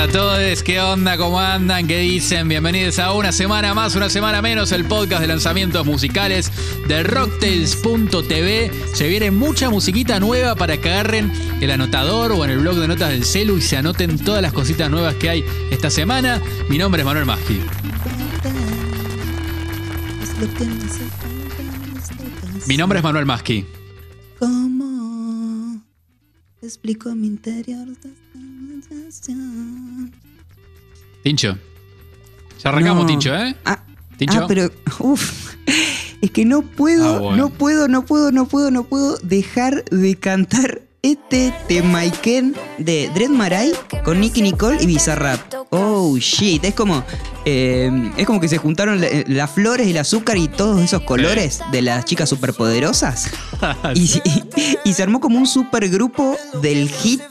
a todos. ¿Qué onda? ¿Cómo andan? ¿Qué dicen? Bienvenidos a una semana más, una semana menos, el podcast de lanzamientos musicales de rocktails.tv. Se viene mucha musiquita nueva para que agarren el anotador o en el blog de notas del celu y se anoten todas las cositas nuevas que hay esta semana. Mi nombre es Manuel Maschi. Mi nombre es Manuel Maschi. ¿Cómo explico mi interior? Tincho. Ya arrancamos, No. Tincho, ¿eh? Ah, Tincho. ah, pero, uff, es que no puedo, Ah, bueno. no puedo, no puedo, no puedo, no puedo dejar de cantar este Temaiken de Dread Marai con Nicky Nicole y Bizarrap. Oh shit, es como, eh, es como que se juntaron la- las flores y el azúcar y todos esos colores de las chicas superpoderosas y, y- y se armó como un supergrupo del hit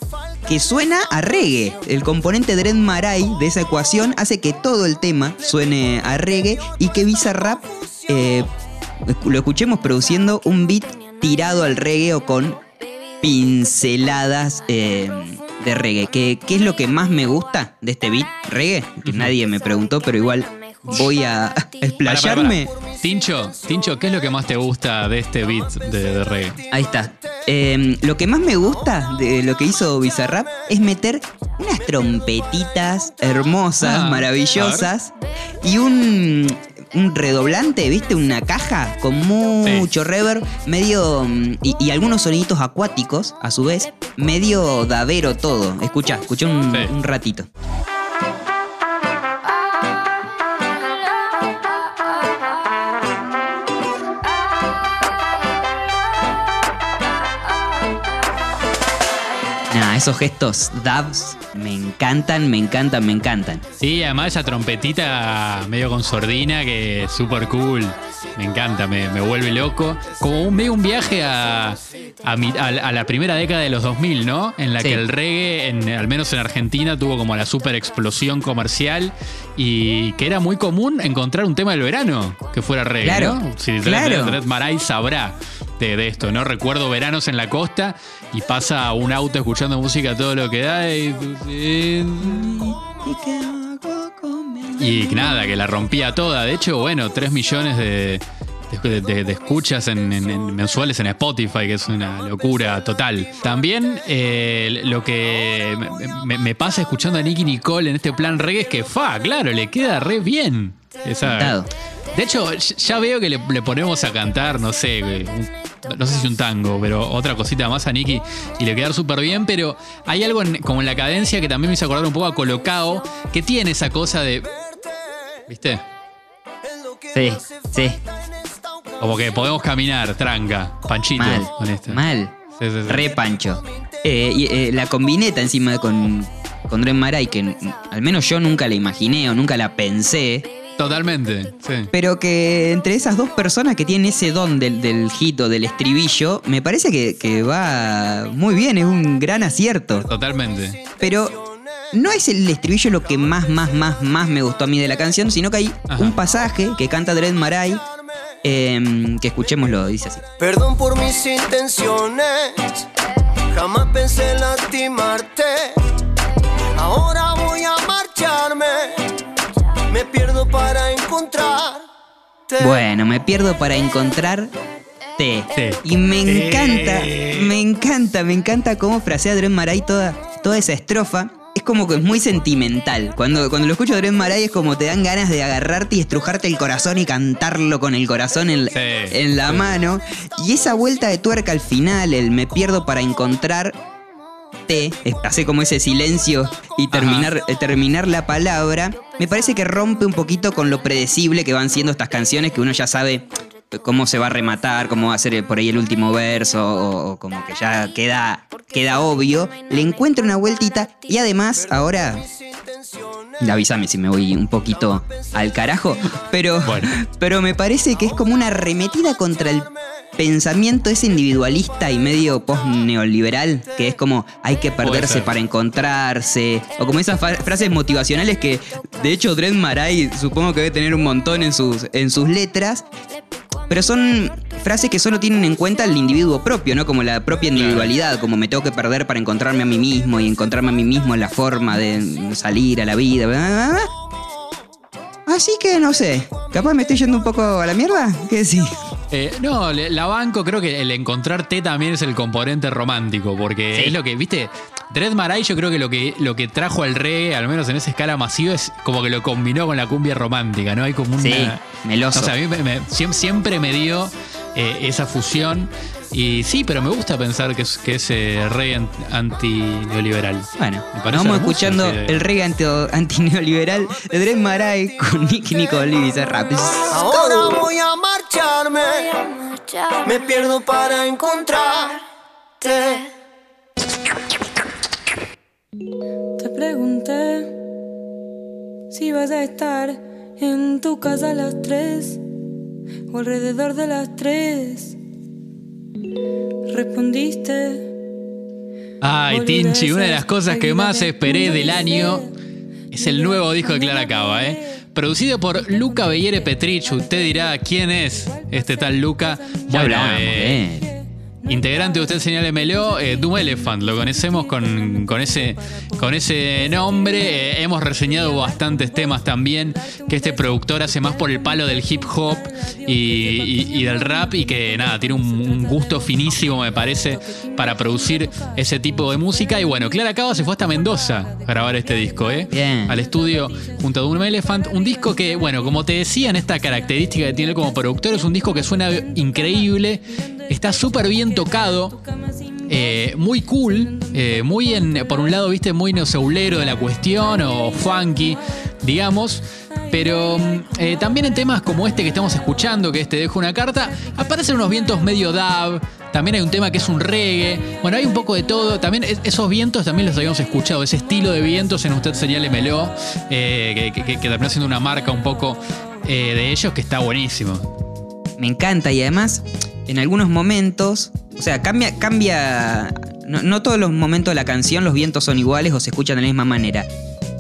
que suena a reggae. El componente Dread Marai de esa ecuación hace que todo el tema suene a reggae y que Bizarrap eh, lo escuchemos produciendo un beat tirado al reggae o con pinceladas eh, de reggae. ¿Qué, ¿Qué es lo que más me gusta de este beat reggae? Que nadie me preguntó, pero igual voy a explayarme. Tincho, Tincho, ¿qué es lo que más te gusta de este beat de, de reggae? Ahí está. Eh, lo que más me gusta de lo que hizo Bizarrap es meter unas trompetitas hermosas, Ah, maravillosas y un, un redoblante, ¿viste? Una caja con mucho reverb, medio. mm, Y, y algunos soniditos acuáticos, a su vez, medio davero todo. Escucha, escucha un, Sí. un ratito. Esos gestos dabs me encantan, me encantan, me encantan. Sí, además esa trompetita medio con sordina que es súper cool. Me encanta, me, me vuelve loco. Como un, medio un viaje a, a, mi- a la- a la primera década de los 2000, ¿no? En la Sí. que el reggae, en- al menos en Argentina, tuvo como la super explosión comercial y que era muy común encontrar un tema del verano que fuera reggae, Claro, ¿no? Si claro. Dred Marai sabrá de, esto, ¿no? Recuerdo veranos en la costa y pasa un auto escuchando música todo lo que da y... Nada, que la rompía toda. De hecho, bueno, 3 millones de, escuchas en, en- en mensuales en Spotify, que es una locura total. También eh, lo que me, me- me pasa escuchando a Nicky Nicole en este plan reggae es que, fa, claro, le queda re bien. Esa- de hecho, ya- veo que le, le ponemos a cantar, no sé, un- no sé si un tango, pero otra cosita más a Nicky y le queda súper bien, pero hay algo en- como en la cadencia que también me hizo acordar un poco a Colocao, que tiene esa cosa de... ¿Viste? Sí, sí, Como que podemos caminar, tranca, panchito mal, con esto. mal. Sí, sí, sí. Re pancho. Eh, y, eh, la combineta encima con, con Dren Marai, que al menos yo nunca la imaginé o nunca la pensé, Totalmente, sí. pero que entre esas dos personas que tienen ese don del, del hit o del estribillo, me parece que, que va muy bien, es un gran acierto. Totalmente. Pero no es el estribillo lo que más, más, más, más me gustó a mí de la canción, sino que hay Ajá. un pasaje que canta Dred Marai, em, que escuchémoslo, dice así. Perdón por mis intenciones, jamás pensé lastimarte. Ahora voy a Bueno, me pierdo para encontrarte. Sí. Y me encanta, me encanta, me encanta cómo frasea Dren Marai toda, toda esa estrofa. Es como que es muy sentimental. Cuando, cuando lo escucho a Dren Marai es como te dan ganas de agarrarte y estrujarte el corazón y cantarlo con el corazón en, Sí, en la sí. mano. Y esa vuelta de tuerca al final, el me pierdo para encontrar te, hace como ese silencio y terminar, eh, terminar la palabra, me parece que rompe un poquito con lo predecible que van siendo estas canciones que uno ya sabe cómo se va a rematar, cómo va a ser por ahí el último verso, o, o como que ya queda, queda obvio. Le encuentra una vueltita y además ahora... Avísame si me voy un poquito al carajo, pero, Bueno. pero me parece que es como una arremetida contra el pensamiento ese individualista y medio post-neoliberal, que es como hay que perderse para encontrarse, o como esas frases motivacionales que de hecho Dred Marai supongo que debe tener un montón en sus, en sus letras, pero son frases que solo tienen en cuenta el individuo propio, ¿no? Como la propia individualidad, como me tengo que perder para encontrarme a mí mismo y encontrarme a mí mismo en la forma de salir a la vida. Así que no sé, capaz me estoy yendo un poco a la mierda. ¿Qué decís? Eh, no, la banco, creo que el encontrarte también es el componente romántico, porque es lo que, viste, Dread Marai yo creo que lo que lo que trajo al reggae, al menos en esa escala masiva, es como que lo combinó con la cumbia romántica, ¿no? Hay como una... Sí, meloso. O sea, a mí siempre me dio eh, esa fusión. Y sí, pero me gusta pensar que es, que es eh, reggae anti-neoliberal. Bueno, vamos escuchando el reggae anti-neoliberal de Dread Marai con Nicky Nicole y Rap. Ahora voy a marcharme, me pierdo para encontrarte. Te pregunté si vas a estar en tu casa a las tres o alrededor de las tres. Respondiste. Ay, Tinchi, una de las cosas que más esperé del año es el nuevo disco de Clara Cava, ¿eh? Producido por Luca Bellere Petrich. Usted dirá quién es este tal Luca. Bueno, eh, integrante de Usted Señale Meló, eh, Doom Elephant, lo conocemos con, con, ese, con ese nombre. Eh, hemos reseñado bastantes temas también que este productor hace más por el palo del hip hop y, del rap y que nada, tiene un, gusto finísimo, me parece, para producir ese tipo de música. Y bueno, Clara Cava se fue hasta Mendoza a grabar este disco, ¿eh? Al estudio junto a Doom Elephant. Un disco que, bueno, como te decía, en esta característica que tiene como productor, es un disco que suena increíble Está súper bien tocado. Eh, muy cool, eh, muy en, por un lado, viste, muy noseulero de la cuestión o funky, digamos. Pero mm, eh, también en temas como este que estamos escuchando, que este dejo una carta, aparecen unos vientos medio dab. También hay un tema que es un reggae. Bueno, hay un poco de todo. También esos vientos también los habíamos escuchado. Ese estilo de vientos en Usted Señálemelo, que, que, que, terminó siendo una marca un poco de ellos que está buenísimo. Me encanta y además en algunos momentos, o sea, cambia, cambia, no, todos los momentos de la canción los vientos son iguales o se escuchan de la misma manera.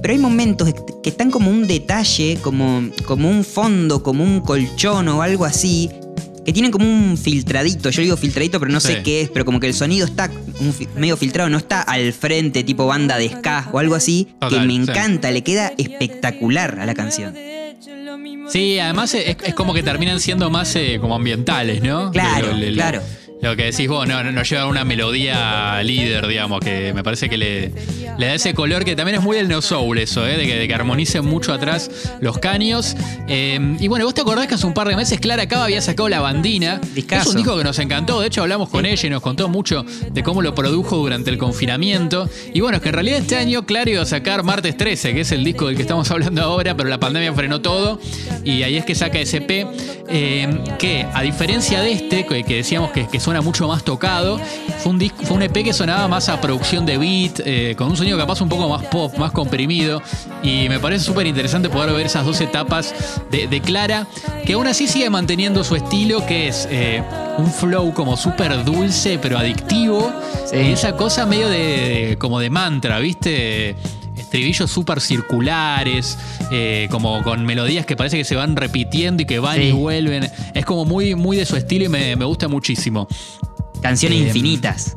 Pero hay momentos que están como un detalle, como, como un fondo, como un colchón o algo así, que tienen como un filtradito. Yo digo filtradito, pero no sé qué es, pero como que el sonido está medio filtrado, no está al frente, tipo banda de ska o algo así, que me encanta, le queda espectacular a la canción. Sí, además es, como que terminan siendo más eh, como ambientales, ¿no? Claro, claro. Lo que decís vos, no, no, lleva una melodía líder, digamos, que me parece que le, le da ese color que también es muy del neo soul eso, ¿eh? de, que, de que armonicen mucho atrás los caños. Eh, y bueno, vos te acordás que hace un par de meses Clara Cava había sacado La Bandina. Es un disco que nos encantó, de hecho hablamos con ella y nos contó mucho de cómo lo produjo durante el confinamiento. Y bueno, es que en realidad este año Clara iba a sacar Martes 13, que es el disco del que estamos hablando ahora, pero la pandemia frenó todo. Y ahí es que saca SP, eh, que a diferencia de este, que, decíamos que, que suena mucho más tocado. Fue un, fue un EP que sonaba más a producción de beat, eh, con un sonido capaz un poco más pop, más comprimido. Y me parece súper interesante poder ver esas dos etapas de, Clara, que aún así sigue manteniendo su estilo, que es eh, un flow como súper dulce, pero adictivo. Y esa cosa medio de, como de mantra, ¿viste? Estribillos súper circulares, eh, como con melodías que parece que se van repitiendo y que van y vuelven. Es como muy, muy de su estilo y me, gusta muchísimo. Canciones eh, infinitas.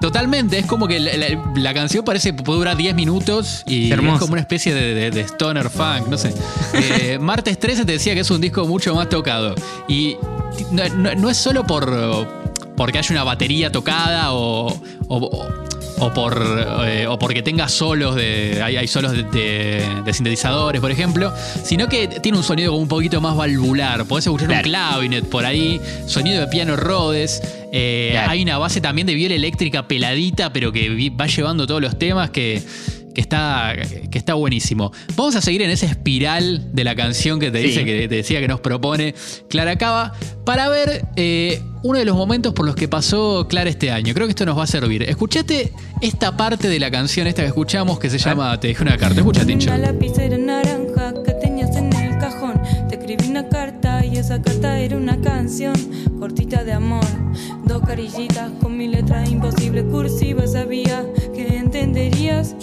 Totalmente, es como que la, canción parece que puede durar 10 minutos y es como una especie de, stoner funk, no sé. Eh, Martes 13 te decía que es un disco mucho más tocado. Y no, es solo por porque haya una batería tocada o, o por eh, o porque tenga solos de hay, solos de, sintetizadores por ejemplo sino que tiene un sonido como un poquito más valvular. Podés escuchar un clavinet por ahí sonido de piano Rhodes eh, hay una base también de viola eléctrica peladita pero que va llevando todos los temas que que está, que está buenísimo. Vamos a seguir en esa espiral de la canción que te dice, que te decía que nos propone Clara Cava, para ver eh, uno de los momentos por los que pasó Clara este año. Creo que esto nos va a servir. Escuchate esta parte de la canción, esta que escuchamos, que se llama Te dejé una carta. Escucha, Tincho. Una lapicera naranja que tenías en el cajón. Te escribí una carta y esa carta era una canción cortita de amor. Dos carillitas con mi letra imposible cursiva. Sabía que entenderías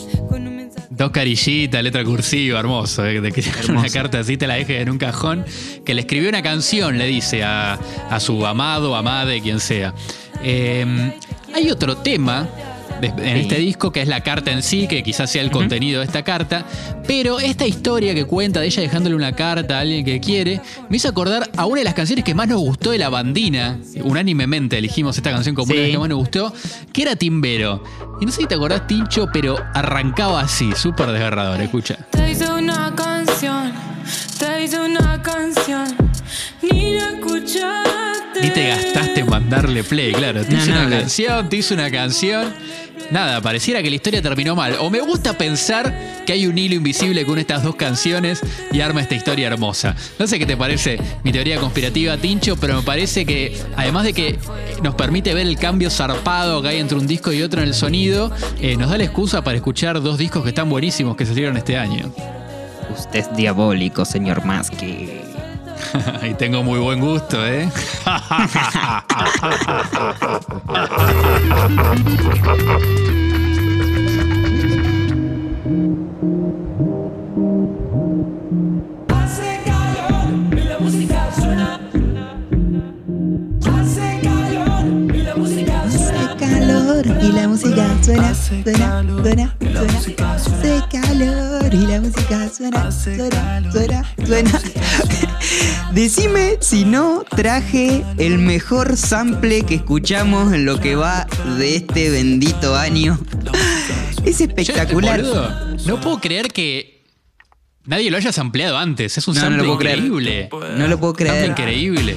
Dos carillitas, letra cursiva, hermoso. eh, De que una carta así te la deje en un cajón. Que le escribió una canción, le dice a, a su amado, amade, quien sea. Eh, hay otro tema en Sí. este disco que es la carta en sí, que quizás sea el contenido de esta carta. Pero esta historia que cuenta de ella dejándole una carta a alguien que quiere, me hizo acordar a una de las canciones que más nos gustó de la bandina. Unánimemente elegimos esta canción como una de las que más nos gustó, que era Timbero. Y no sé si te acordás, Tincho, pero arrancaba así, súper desgarrador. Escucha. Te hice una canción, te hice una canción, mandarle play, claro. Te No, hice no, una no. canción, te hice una canción. Nada, pareciera que la historia terminó mal. O me gusta pensar que hay un hilo invisible con estas dos canciones y arma esta historia hermosa. No sé qué te parece mi teoría conspirativa, Tincho, pero me parece que además de que nos permite ver el cambio zarpado que hay entre un disco y otro en el sonido, eh, nos da la excusa para escuchar dos discos que están buenísimos que salieron este año. Usted es diabólico, señor Maske. y tengo muy buen gusto, ¿eh? Hace calor y la música suena. Hace calor y la música suena. suena, Hace suena, calor suena, y la suena. música suena. Hace calor y la música suena, suena, suena, suena. Decime si no traje el mejor sample que escuchamos en lo que va de este bendito año. Es espectacular. boludo, no puedo creer que nadie lo haya sampleado antes. Es un No, sample creer. increíble. No lo puedo Sample creer. increíble.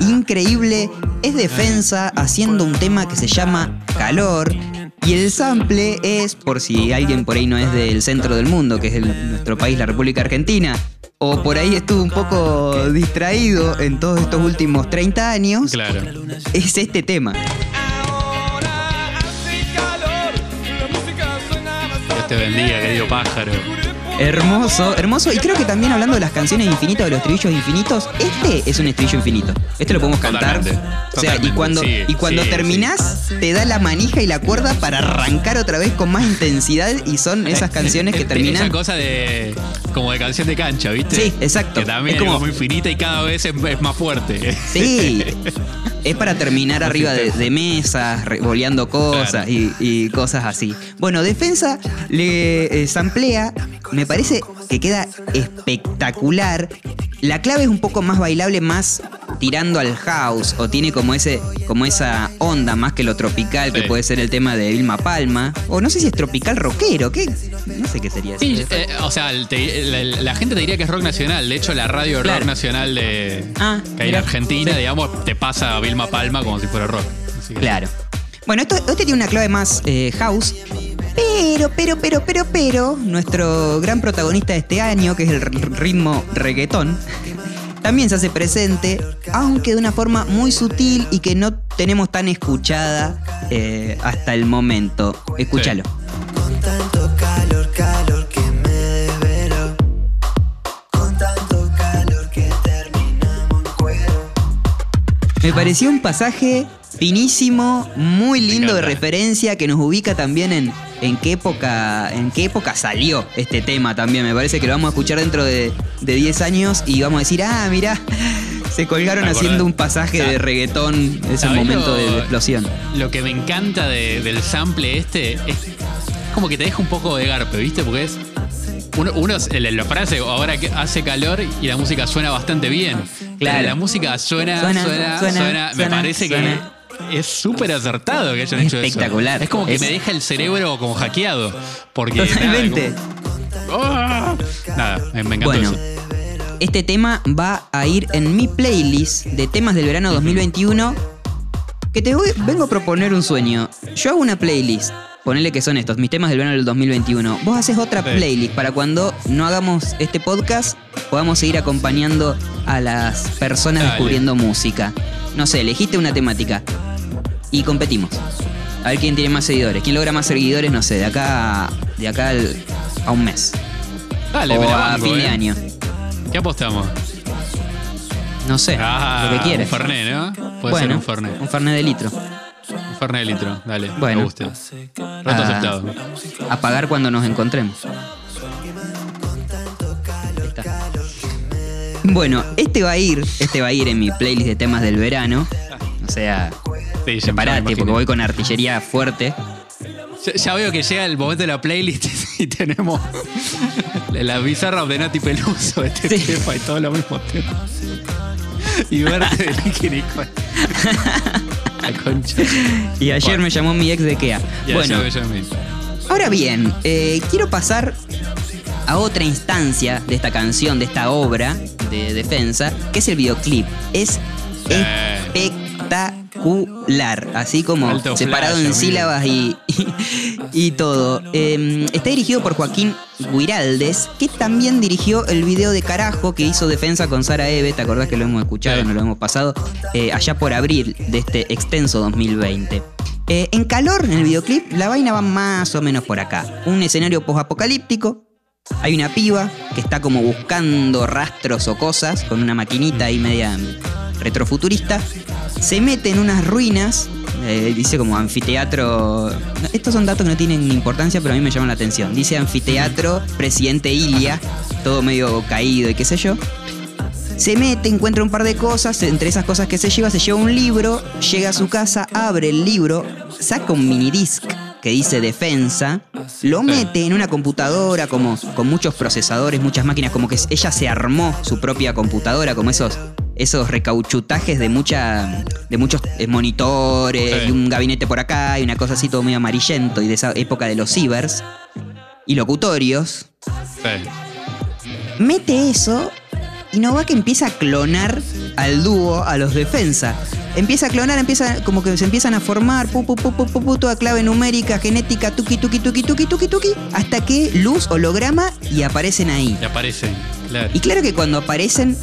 increíble. Es defensa haciendo un tema que se llama Calor. Y el sample es, por si alguien por ahí no es del centro del mundo, que es el- nuestro país, la República Argentina, o por ahí estuvo un poco distraído en todos estos últimos 30 años, Claro. es este tema. Dios te bendiga, querido pájaro. Hermoso, hermoso. Y creo que también hablando de las canciones infinitas, de los estribillos infinitos, este es un estribillo infinito. Este lo podemos cantar. Totalmente, O sea, y cuando, sí, y cuando sí, terminás, te da la manija y la cuerda para arrancar otra vez con más intensidad. Y son esas canciones que Esa terminan. cosa de. como de canción de cancha, ¿viste? Sí, exacto. Que también Es es como- como muy finita y cada vez es, es más fuerte. Sí. Es para terminar arriba de, de mesas, revoleando cosas y, y cosas así. Bueno, Defensa le eh, samplea, me parece que queda espectacular. La clave es un poco más bailable, más tirando al house, o tiene como ese, como esa onda más que lo tropical, que puede ser el tema de Vilma Palma. O no sé si es tropical rockero, ¿qué? No sé qué sería eso. Sí, eh, o sea, te- la, la gente te diría que es rock nacional. De hecho, la radio Claro. rock nacional de Ah, que hay en mira. Argentina, Sí. digamos, te pasa a Vilma Palma como si fuera rock. Así que- Claro. Bueno, esto, este tiene una clave más eh, house. Pero, pero, pero, pero, pero, nuestro gran protagonista de este año, que es el r- ritmo reggaetón, también se hace presente, aunque de una forma muy sutil y que no tenemos tan escuchada eh, hasta el momento. Escúchalo. Me pareció un pasaje finísimo, muy lindo de referencia, que nos ubica también en, en qué época, en qué época salió este tema también. Me parece que lo vamos a escuchar dentro de, de 10 años y vamos a decir, ah, mira, se colgaron haciendo un pasaje de reggaetón, ese ¿Sabés momento lo- de, de explosión. Lo que me encanta de- del sample este es como que te deja un poco de garpe, ¿viste? Porque es. Uno, uno es- el- la frase ahora que hace calor y la música suena bastante bien. Claro. La música suena, suena, Suena, suena. suena, me parece que es súper acertado que hayan Es hecho eso. espectacular. Es como que Es- me deja el cerebro como hackeado. Porque. nada, Totalmente. como- ¡Ah! Nada, me, me encantó Bueno, eso. este tema va a ir en mi playlist de temas del verano 2021. Que te voy- vengo a proponer un sueño. Yo hago una playlist. Ponele que son estos, mis temas del verano del 2021. Vos haces otra Sí. playlist para cuando no hagamos este podcast, podamos seguir acompañando a las personas Dale. descubriendo música. No sé, elegiste una temática y competimos. A ver quién tiene más seguidores. ¿Quién logra más seguidores? No sé, de acá, de acá al- a un mes. Dale, o me a banco, fin de eh. año. ¿Qué apostamos? No sé, Ah, lo que quieres. Un Fernet, ¿no? Puede bueno, ser un Fernet. Un Fernet de litro. Fernet de litro, dale. Bueno. Me gusta. Rato a, aceptado. A cuando nos encontremos. Bueno, este va a ir, este va a ir en mi playlist de temas del verano. O sea, sí, preparate porque voy con artillería fuerte. Ya, veo que llega el momento de la playlist y tenemos la bizarra de Nati Peluso, este sí. tema y todo lo mismo tema. Y verte de Nicky La concha. Y ayer Bueno. me llamó mi ex de Kea. Ya, Bueno, ya, ahora bien, eh, quiero pasar a otra instancia de esta canción, de esta obra de defensa, que es el videoclip. Es Eh. Espectacular, así como Alto separado flash, en sílabas y, y, todo. Eh, está dirigido por Joaquín Guiraldes, que también dirigió el video de carajo que hizo defensa con Sara Eve, ¿te acordás que lo hemos escuchado, Sí. nos lo hemos pasado? Eh, allá por abril de este extenso 2020. Eh, en calor, en el videoclip, la vaina va más o menos por acá. Un escenario post-apocalíptico. Hay una piba que está como buscando rastros o cosas con una maquinita ahí media retrofuturista. Se mete en unas ruinas. eh, dice como anfiteatro. Estos son datos que no tienen importancia, pero a mí me llaman la atención. Dice anfiteatro, presidente Ilia, todo medio caído y qué sé yo. Se mete, encuentra un par de cosas, entre esas cosas que se lleva, se lleva un libro, llega a su casa, abre el libro, saca un minidisc que dice defensa, lo mete en una computadora como con muchos procesadores, muchas máquinas, como que ella se armó su propia computadora, como esos esos recauchutajes de mucha de muchos eh, monitores Sí. y un gabinete por acá y una cosa así todo medio amarillento y de esa época de los cibers y locutorios Sí. mete eso y no va que empieza a clonar al dúo, a los defensa. Empieza a clonar, empieza como que se empiezan a formar, pu, pu, pu, toda clave numérica, genética, tuki, tuki, tuki, tuki, tuki, tuki, hasta que luz, holograma y aparecen ahí. Y aparecen. Claro. Y claro que cuando aparecen,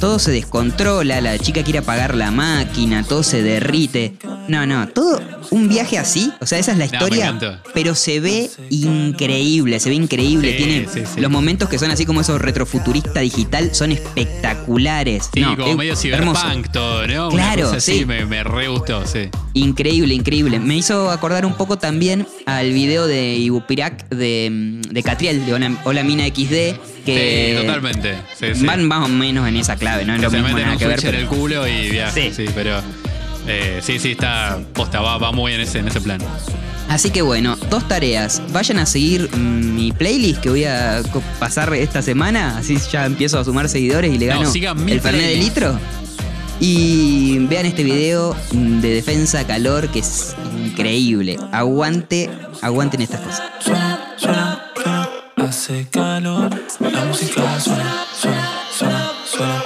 todo se descontrola, la chica quiere apagar la máquina, todo se derrite. No, no, todo un viaje así, o sea, esa es la historia, pero se ve increíble, se ve increíble, Sí, tiene sí, sí. los momentos que son así como esos retrofuturista digital, son espectaculares. Sí, No, como es medio hermoso. cyberpunk todo, ¿no? Una Claro, así sí. me, me re gustó, sí. Increíble, increíble. Me hizo acordar un poco también al video de Ibupirac de, de Catriel, de Hola, Hola Mina XD, que sí, totalmente. Van más o menos en esa clave, no es que lo se mismo meten nada un que ver. pero- el culo y viaja. Sí, Sí. pero. eh, sí, sí, está. Posta, va, va muy en ese, en ese plan. Así que bueno, dos tareas. Vayan a seguir mm, mi playlist que voy a pasar esta semana. Así ya empiezo a sumar seguidores y le No, gano el Fernet de litro. Y vean este video mm, de defensa calor que es increíble. Aguante, aguanten estas cosas. Suena, suena, suena, hace calor. La música suena, suena, suena, suena.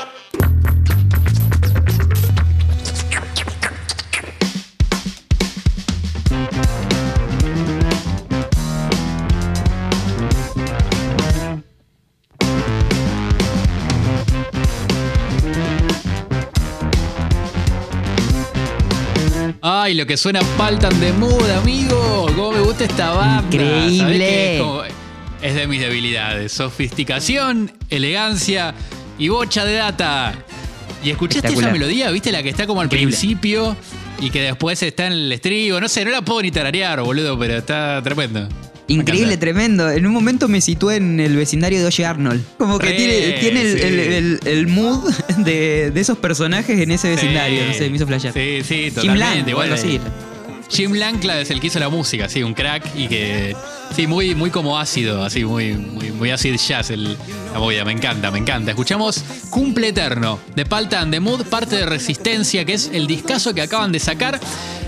Ay, lo que suena Paltan de Mood, amigo. Cómo me gusta esta banda. Increíble. Es, como- es de mis debilidades. Sofisticación, elegancia y bocha de data. Y escuchaste esa melodía, ¿viste? La que está como al Increíble. principio y que después está en el estribo. No sé, no la puedo ni tararear, boludo, pero está tremendo. Me Increíble, tremendo. En un momento me situé en el vecindario de Oye Arnold. Como que Re, tiene, tiene el, sí. el- el- el mood de, de esos personajes en ese vecindario. Sí. No sé, me hizo flashear. Sí, sí, Jim totalmente. Lang, igual bueno. Jim Lankla es el que hizo la música, sí, un crack y que. Sí, muy, muy como ácido, así, muy, muy, muy acid jazz el, la movida, me encanta, me encanta. Escuchamos Cumple Eterno de Palta and the Mood, parte de Resistencia, que es el discazo que acaban de sacar.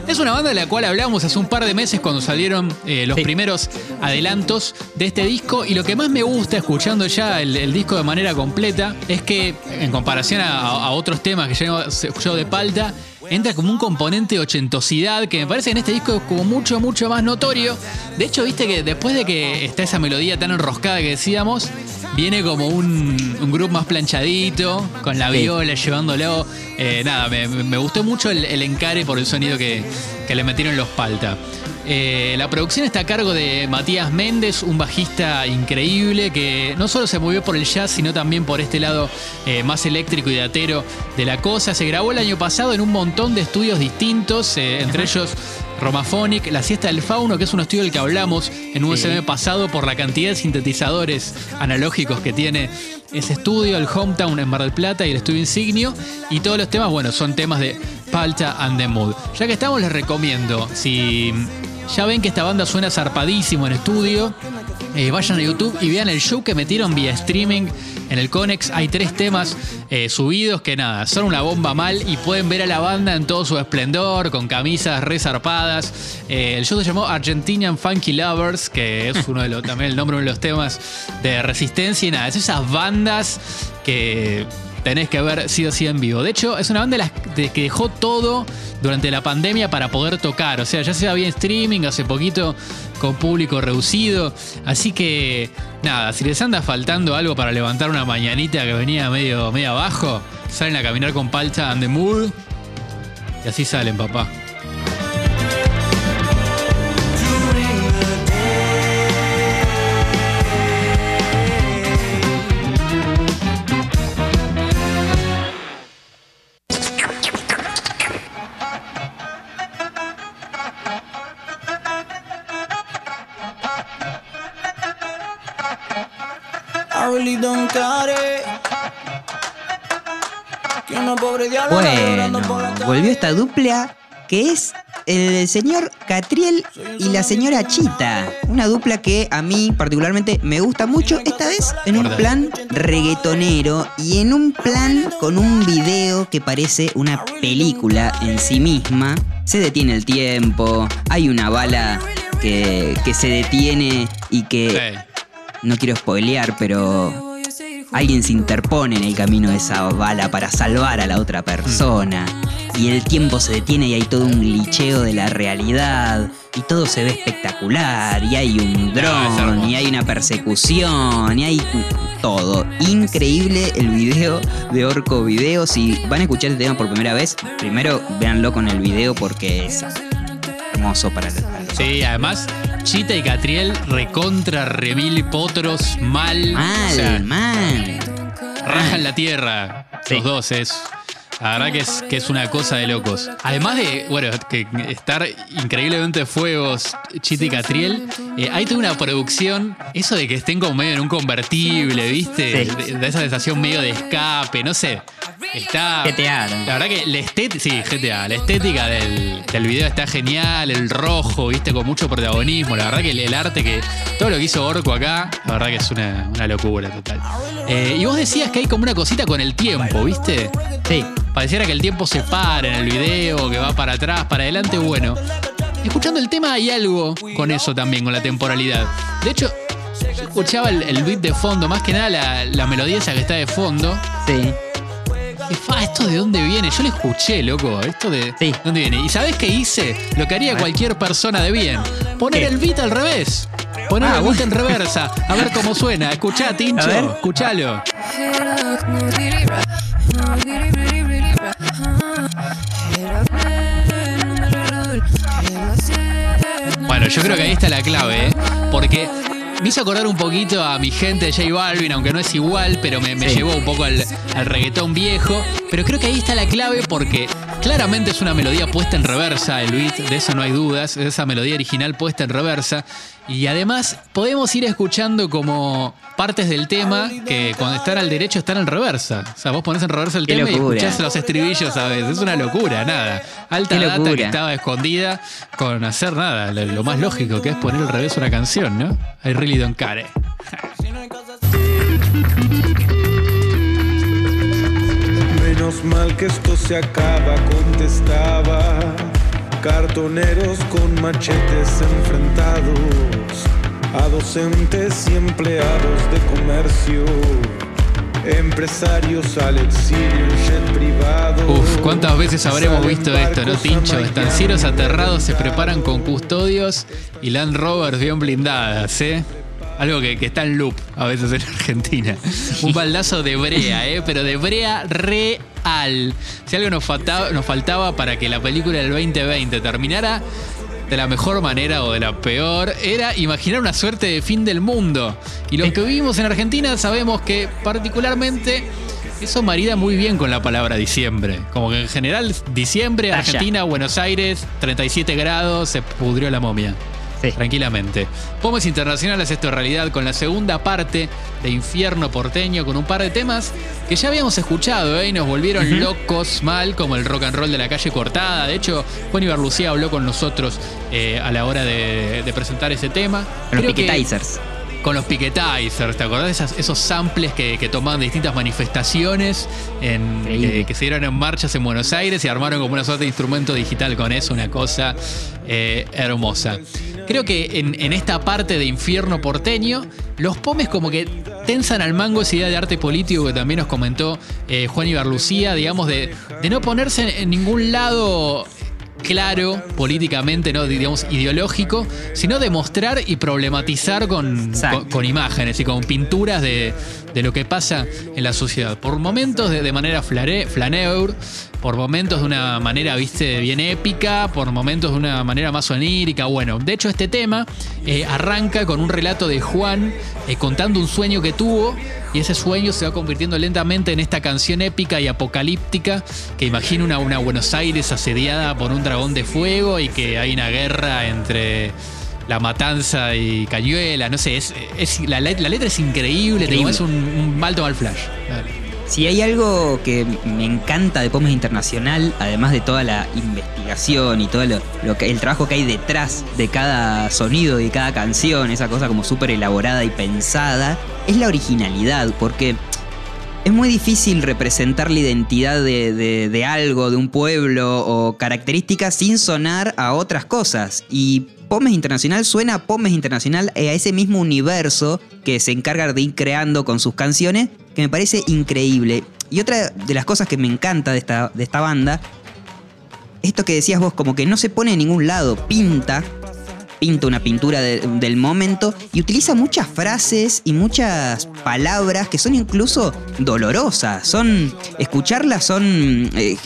Es una banda de la cual hablamos hace un par de meses cuando salieron eh, los Sí. primeros adelantos de este disco. Y lo que más me gusta escuchando ya el, el disco de manera completa es que, en comparación a, a otros temas que ya hemos escuchado de Palta, entra como un componente de ochentosidad que me parece que en este disco es como mucho, mucho más notorio. De hecho, viste que después de que está esa melodía tan enroscada que decíamos, viene como un, un grupo más planchadito, con la viola llevándolo. Eh, nada, me, me gustó mucho el, el encare por el sonido que, que le metieron los Palta. Eh, la producción está a cargo de Matías Méndez, un bajista increíble que no solo se movió por el jazz, sino también por este lado eh, más eléctrico y datero de la cosa. Se grabó el año pasado en un montón de estudios distintos, eh, entre ellos Romaphonic, La Siesta del Fauno, que es un estudio del que hablamos en un Sí. Pasado por la cantidad de sintetizadores analógicos que tiene ese estudio, el Hometown en Mar del Plata y el estudio Insignio. Y todos los temas, bueno, son temas de Palta and the Mood. Ya que estamos, les recomiendo, si ya ven que esta banda suena zarpadísimo en estudio, eh, vayan a YouTube y vean el show que metieron vía streaming en el Conex. Hay tres temas eh, subidos que nada, son una bomba mal y pueden ver a la banda en todo su esplendor, con camisas resarpadas. Eh, el show se llamó Argentinian Funky Lovers, que es uno de los, también el nombre de uno de los temas de Resistencia y nada, es esas bandas que tenés que ver sí o sí en vivo. De hecho, es una banda de las que dejó todo durante la pandemia para poder tocar. O sea, ya sea bien streaming, hace poquito con público reducido. Así que, nada, si les anda faltando algo para levantar una mañanita que venía medio, medio abajo, salen a caminar con Palcha and the Mood. Y así salen, papá. Que una pobre Bueno, volvió esta dupla que es el señor Catriel y la señora Chita. Una dupla que a mí particularmente me gusta mucho, esta vez en un plan reggaetonero y en un plan con un video que parece una película en sí misma. Se detiene el tiempo, hay una bala que, que se detiene y que Sí. no quiero spoilear, pero alguien se interpone en el camino de esa bala para salvar a la otra persona. Y el tiempo se detiene y hay todo un glitcheo de la realidad. Y todo se ve espectacular. Y hay un hermoso. dron. Y hay una persecución. Y hay todo. Increíble el video de Orco Video. Si van a escuchar el tema por primera vez, primero véanlo con el video porque es hermoso para para los Sí, además, Chita y Catriel recontra, remil, potros, mal. Mal, O sea, mal. rajan la tierra. Sí. Los dos es. La verdad que es, que es una cosa de locos. Además de, bueno, que estar increíblemente fuegos, Chita y Catriel, eh, hay toda una producción, eso de que estén como medio en un convertible, ¿viste? Sí. De, de esa sensación medio de escape, no sé. Está. GTA, ¿no? La verdad que la estética, sí, GTA, la estética del, del video está genial, el rojo, viste, con mucho protagonismo. La verdad que el, el arte que. Todo lo que hizo Orco acá, la verdad que es una, una locura total. Eh, y vos decías que hay como una cosita con el tiempo, ¿viste? Sí. Pareciera que el tiempo se para en el video, que va para atrás, para adelante. Bueno, escuchando el tema hay algo con eso también, con la temporalidad. De hecho, yo escuchaba el, el beat de fondo, más que nada la, la melodía esa que está de fondo. Sí. Y, fa, ¿esto de dónde viene? Yo lo escuché, loco. ¿Esto de Sí. dónde viene? ¿Y sabés qué hice? Lo que haría cualquier persona de bien. Poner ¿Qué? el beat al revés. Poner Ah, el beat bueno. en reversa. A ver cómo suena. Escuchá, Tincho. Escuchalo. Yo creo que ahí está la clave, ¿eh? Porque me hizo acordar un poquito a mi gente de J Balvin, aunque no es igual, pero me, me Sí. llevó un poco al, al reggaetón viejo. Pero creo que ahí está la clave porque claramente es una melodía puesta en reversa, el beat, de eso no hay dudas, es esa melodía original puesta en reversa. Y además podemos ir escuchando como partes del tema que cuando están al derecho están en reversa. O sea, vos pones en reversa el Qué tema y escuchás los estribillos a veces. Es una locura, nada. Alta Qué data locura. que estaba escondida con hacer nada. Lo, lo más lógico que es poner al revés una canción, ¿no? I really don't care. Menos mal que esto se acaba, contestaba. Cartoneros con machetes enfrentados a docentes y empleados de comercio. Empresarios al exilio en jet privado. Uf, ¿cuántas veces habremos visto esto, no, Tincho? Estancieros aterrados se preparan con custodios y Land Rovers bien blindadas, ¿eh? Algo que, que está en loop a veces en Argentina. Un baldazo de brea, ¿eh? Pero de brea real. Si algo nos faltaba, nos faltaba para que la película del 2020 terminara de la mejor manera o de la peor, era imaginar una suerte de fin del mundo. Y los que vivimos en Argentina sabemos que particularmente eso marida muy bien con la palabra diciembre. Como que en general, diciembre. Argentina, Buenos Aires, 37 grados, se pudrió la momia. Sí. Tranquilamente. Pomos Internacionales, esto en realidad, con la segunda parte de Infierno Porteño, con un par de temas que ya habíamos escuchado, ¿eh? y nos volvieron locos mal, como el rock and roll de la calle cortada. De hecho, Juan Ibarlucía habló con nosotros eh, a la hora de, de presentar ese tema. Los que- piquetizers. Con los piquetizers, ¿te acordás de esas- esos samples que, que tomaban de distintas manifestaciones en, Increíble. que, que se dieron en marchas en Buenos Aires y armaron como una suerte de instrumento digital con eso, una cosa eh, hermosa. Creo que en, en esta parte de infierno porteño, los pomes como que tensan al mango esa idea de arte político que también nos comentó eh, Juan Ibarlucía, digamos, de, de no ponerse en ningún lado claro políticamente, no digamos ideológico, sino demostrar y problematizar con, con, con imágenes y con pinturas de, de lo que pasa en la sociedad. Por momentos de, de manera flaneur, por momentos de una manera, viste, bien épica, por momentos de una manera más onírica. Bueno, de hecho este tema eh, arranca con un relato de Juan eh, contando un sueño que tuvo y ese sueño se va convirtiendo lentamente en esta canción épica y apocalíptica que imagina una, una Buenos Aires asediada por un dragón de fuego y que hay una guerra entre la matanza y Cañuela, no sé, es, es- la, let- la letra es increíble, te Increíble. es un, un mal flash. Dale. Si hay algo que me encanta de Pomes Internacional, además de toda la investigación y todo lo, que, el trabajo que hay detrás de cada sonido y cada canción, esa cosa como súper elaborada y pensada, es la originalidad, porque es muy difícil representar la identidad de, de- de algo, de un pueblo o características sin sonar a otras cosas. Y Pomes Internacional suena a Pomes Internacional eh, a ese mismo universo que se encarga de ir creando con sus canciones, que me parece increíble. Y otra de las cosas que me encanta de esta, de esta banda, esto que decías vos, como que no se pone en ningún lado, pinta, pinta una pintura de- del momento y utiliza muchas frases y muchas palabras que son incluso dolorosas. Son. Escucharlas son. eh,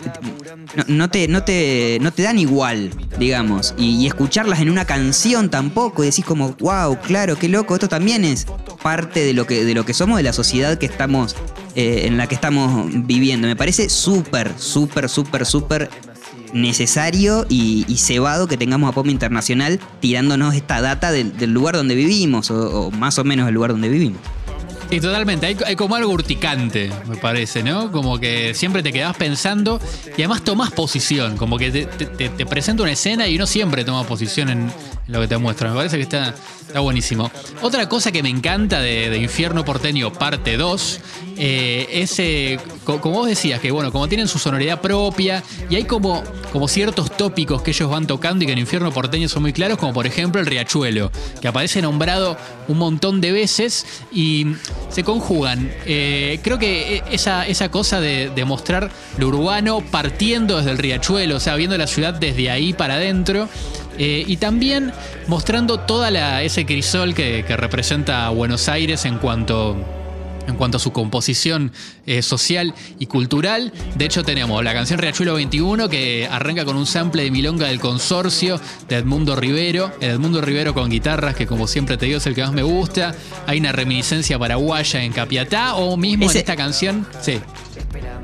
no, te, no, te, no te dan igual, digamos. Y, y escucharlas en una canción tampoco. Y decís como, wow, claro, qué loco. Esto también es parte de lo que, de lo que somos, de la sociedad que estamos. eh, en la que estamos viviendo. Me parece súper, súper, súper, súper necesario y, y cebado que tengamos a Pop Internacional tirándonos esta data del, lugar donde vivimos, o, más o menos el lugar donde vivimos. Sí, totalmente. Hay, como algo urticante, me parece, ¿no? Como que siempre te quedás pensando y además tomás posición. Como que te, te- te- presenta una escena y uno siempre toma posición en lo que te muestra. Me parece que está, buenísimo. Otra cosa que me encanta de, Infierno Porteño parte 2 eh, es, eh, co- como vos decías, que bueno, como tienen su sonoridad propia y hay como, como ciertos tópicos que ellos van tocando y que en Infierno Porteño son muy claros, como por ejemplo el riachuelo, que aparece nombrado un montón de veces y se conjugan. Eh, creo que esa, esa cosa de, de mostrar lo urbano partiendo desde el riachuelo, o sea, viendo la ciudad desde ahí para adentro. Eh, y también mostrando toda ese crisol que, que representa a Buenos Aires en cuanto en cuanto a su composición eh, social y cultural. De hecho, tenemos la canción Riachuelo 21 que arranca con un sample de Milonga del Consorcio de Edmundo Rivero. Edmundo Rivero con guitarras, que como siempre te digo es el que más me gusta. Hay una reminiscencia paraguaya en Capiatá o mismo Ese- en esta canción. Sí.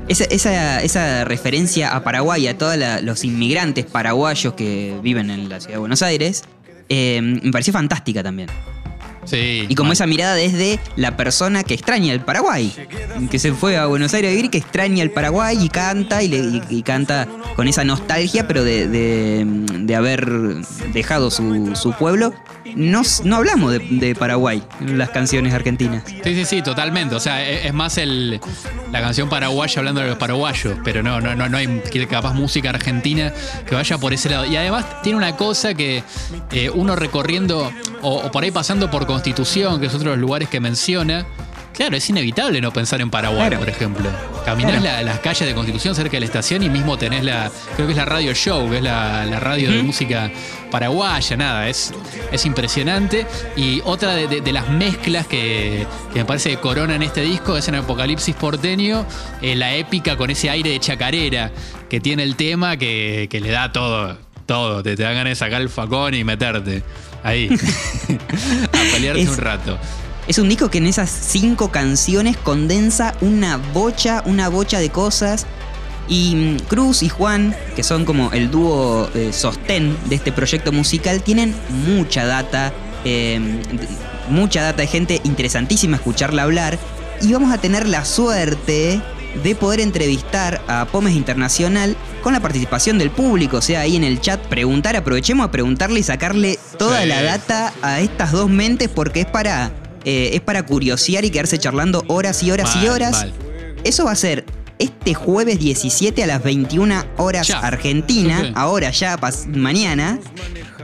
Esa, esa, esa referencia a Paraguay, a todos los inmigrantes paraguayos que viven en la ciudad de Buenos Aires, eh, me pareció fantástica también. Sí. Y como esa mirada desde la persona que extraña el Paraguay, que se fue a Buenos Aires a vivir, que extraña el Paraguay y canta y, le- y- y canta con esa nostalgia, pero de, de- de haber dejado su, su pueblo. No, no hablamos de, de Paraguay en las canciones argentinas. Sí, sí, sí, totalmente. O sea, e- es, más el, la canción paraguaya hablando de los paraguayos, pero no, no, no, no hay capaz música argentina que vaya por ese lado. Y además tiene una cosa que eh, uno recorriendo o, o por ahí pasando por Constitución, que es otro de los lugares que menciona. Claro, es inevitable no pensar en Paraguay, Claro. por ejemplo. Caminás Claro. la- las calles de Constitución cerca de la estación y mismo tenés la, creo que es la radio show, que es la, la radio de música paraguaya, nada, es, es impresionante. Y otra de, de- de las mezclas que, que me parece que corona en este disco es en Apocalipsis porteño, eh, la épica con ese aire de chacarera que tiene el tema que, que le da todo, todo, te, te dan ganas de sacar el facón y meterte ahí a pelearte Es- un rato. Es un disco que en esas cinco canciones condensa una bocha, una bocha de cosas. Y mm, Cruz y Juan, que son como el dúo eh, sostén de este proyecto musical, tienen mucha data, eh, d- mucha data de gente interesantísima escucharla hablar. Y vamos a tener la suerte de poder entrevistar a Pomes Internacional con la participación del público, o sea, ahí en el chat preguntar, aprovechemos a preguntarle y sacarle toda Sí. la data a estas dos mentes porque es para, eh, es para curiosear y quedarse charlando horas y horas y horas. mal. Eso va a ser este jueves 17 a las 21 horas Ya. Argentina, ahora ya, mañana.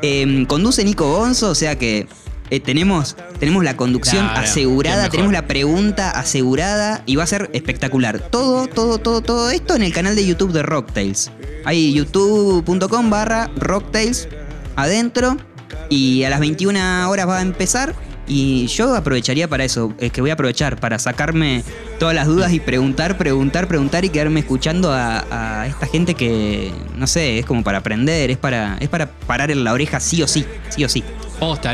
Eh, conduce Nico Gonzo, o sea que eh, tenemos, tenemos la conducción Claro, asegurada, tenemos la pregunta asegurada y va a ser espectacular. Todo, todo, todo, todo esto en el canal de YouTube de Rocktails. Hay youtube.com barra Rocktails adentro y a las 21 horas va a empezar. Y yo aprovecharía para eso, es que voy a aprovechar para sacarme todas las dudas y preguntar, preguntar, preguntar y quedarme escuchando a, a esta gente que, no sé, es como para aprender, es para, es para parar en la oreja sí o sí, sí o sí.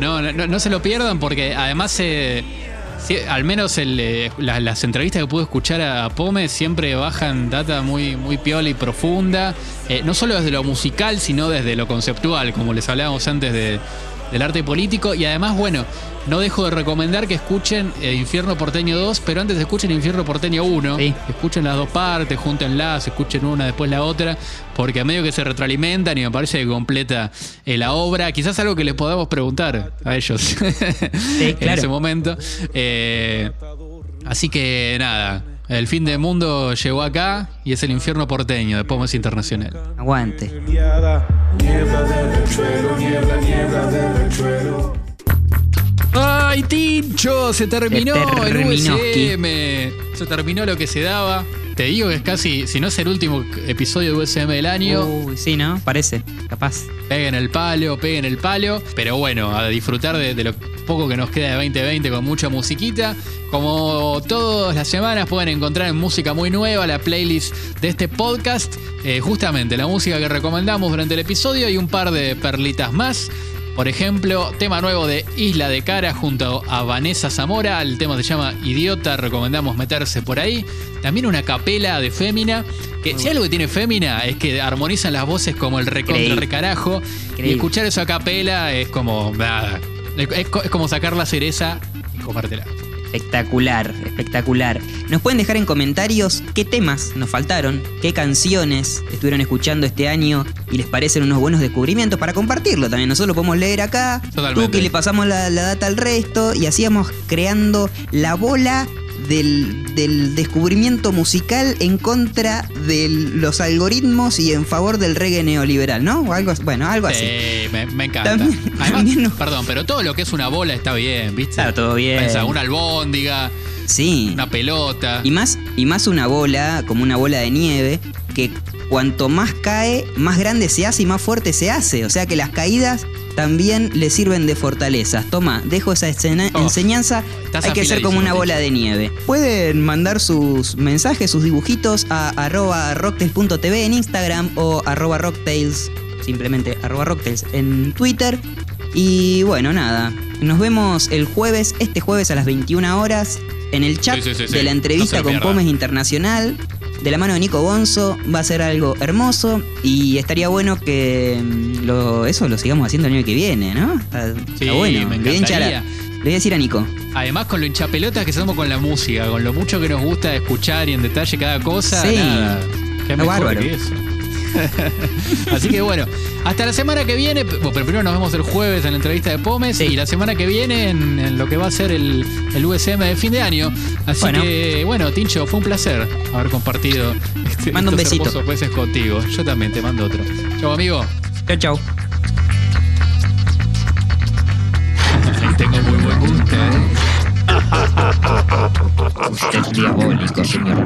No, no, no se lo pierdan porque además, eh, al menos eh, la- las entrevistas que pude escuchar a, a Pome siempre bajan data muy, muy piola y profunda, eh, no solo desde lo musical, sino desde lo conceptual, como les hablábamos antes de- del arte político. Y además, bueno, no dejo de recomendar que escuchen eh, Infierno Porteño 2, pero antes escuchen Infierno Porteño 1. Sí. Escuchen las dos partes, júntenlas, escuchen una, después la otra, porque a medio que se retroalimentan y me parece que completa eh, la obra. Quizás algo que les podamos preguntar a ellos en claro. ese momento. Eh, así que nada, el fin del mundo llegó acá y es el infierno porteño de Pomes Internacional. Aguante. ¡Ay, Tincho! Se terminó Se el USM. Se terminó lo que se daba. Te digo que es casi, si no es el último episodio de USM del año, Uy, sí, ¿no? Parece, capaz. peguen el palo, peguen el palo. Pero bueno, a disfrutar de, de lo poco que nos queda de 2020 con mucha musiquita. Como todas las semanas pueden encontrar en música muy nueva la playlist de este podcast. Eh, justamente la música que recomendamos durante el episodio y un par de perlitas más. Por ejemplo, tema nuevo de Isla de Cara junto a Vanessa Zamora. El tema se llama Idiota, recomendamos meterse por ahí. También una capela de Fémina. Que si algo que tiene Fémina es que armonizan las voces como el recontra recarajo. Y escuchar esa capela es como nada. Es, es como sacar la cereza y comértela. Espectacular, espectacular. Nos pueden dejar en comentarios qué temas nos faltaron, qué canciones estuvieron escuchando este año y les parecen unos buenos descubrimientos para compartirlo también. Nosotros lo podemos leer acá, Totalmente. tú que le pasamos la, la data al resto y así vamos creando la bola del, del descubrimiento musical en contra de los algoritmos y en favor del reggae neoliberal, ¿no? O algo, bueno, algo así. Sí, me, me encanta. También- Además, también no- perdón, pero todo lo que es una bola está bien, ¿viste? Está todo bien. Pensá, una albóndiga, Sí. una pelota. Y más, y más una bola, como una bola de nieve, que cuanto más cae, más grande se hace y más fuerte se hace. O sea que las caídas también le sirven de fortalezas. Toma, dejo esa escena- Oh, enseñanza. Hay que ser como una bola de nieve. Pueden mandar sus mensajes, sus dibujitos a arroba rocktails.tv en Instagram o arroba rocktails, simplemente arroba rocktails en Twitter. Y bueno, nada. Nos vemos el jueves, este jueves a las 21 horas, en el chat Sí, sí, sí, sí. de la entrevista con. Pomes Internacional. De la mano de Nico Bonzo, va a ser algo hermoso y estaría bueno que mm, lo, eso lo sigamos haciendo el año que viene, ¿no? Está, está Sí, bueno. me encantaría. le voy a decir a Nico. Además, con lo hinchapelotas que somos con la música, con lo mucho que nos gusta escuchar y en detalle cada cosa, Sí. nada. Qué mejor bárbaro. que eso. Así que bueno, hasta la semana que viene, bueno, pero primero nos vemos el jueves en la entrevista de Pomes Sí. y la semana que viene en, en lo que va a ser el, el USM de fin de año. Así Bueno. que bueno, Tincho, fue un placer haber compartido este, Mando un estos besito. hermosos meses contigo. Yo también te mando otro. Chau, amigo. Chau, chau. Tengo muy buen gusto, ¿eh? Usted es diabólico, señor.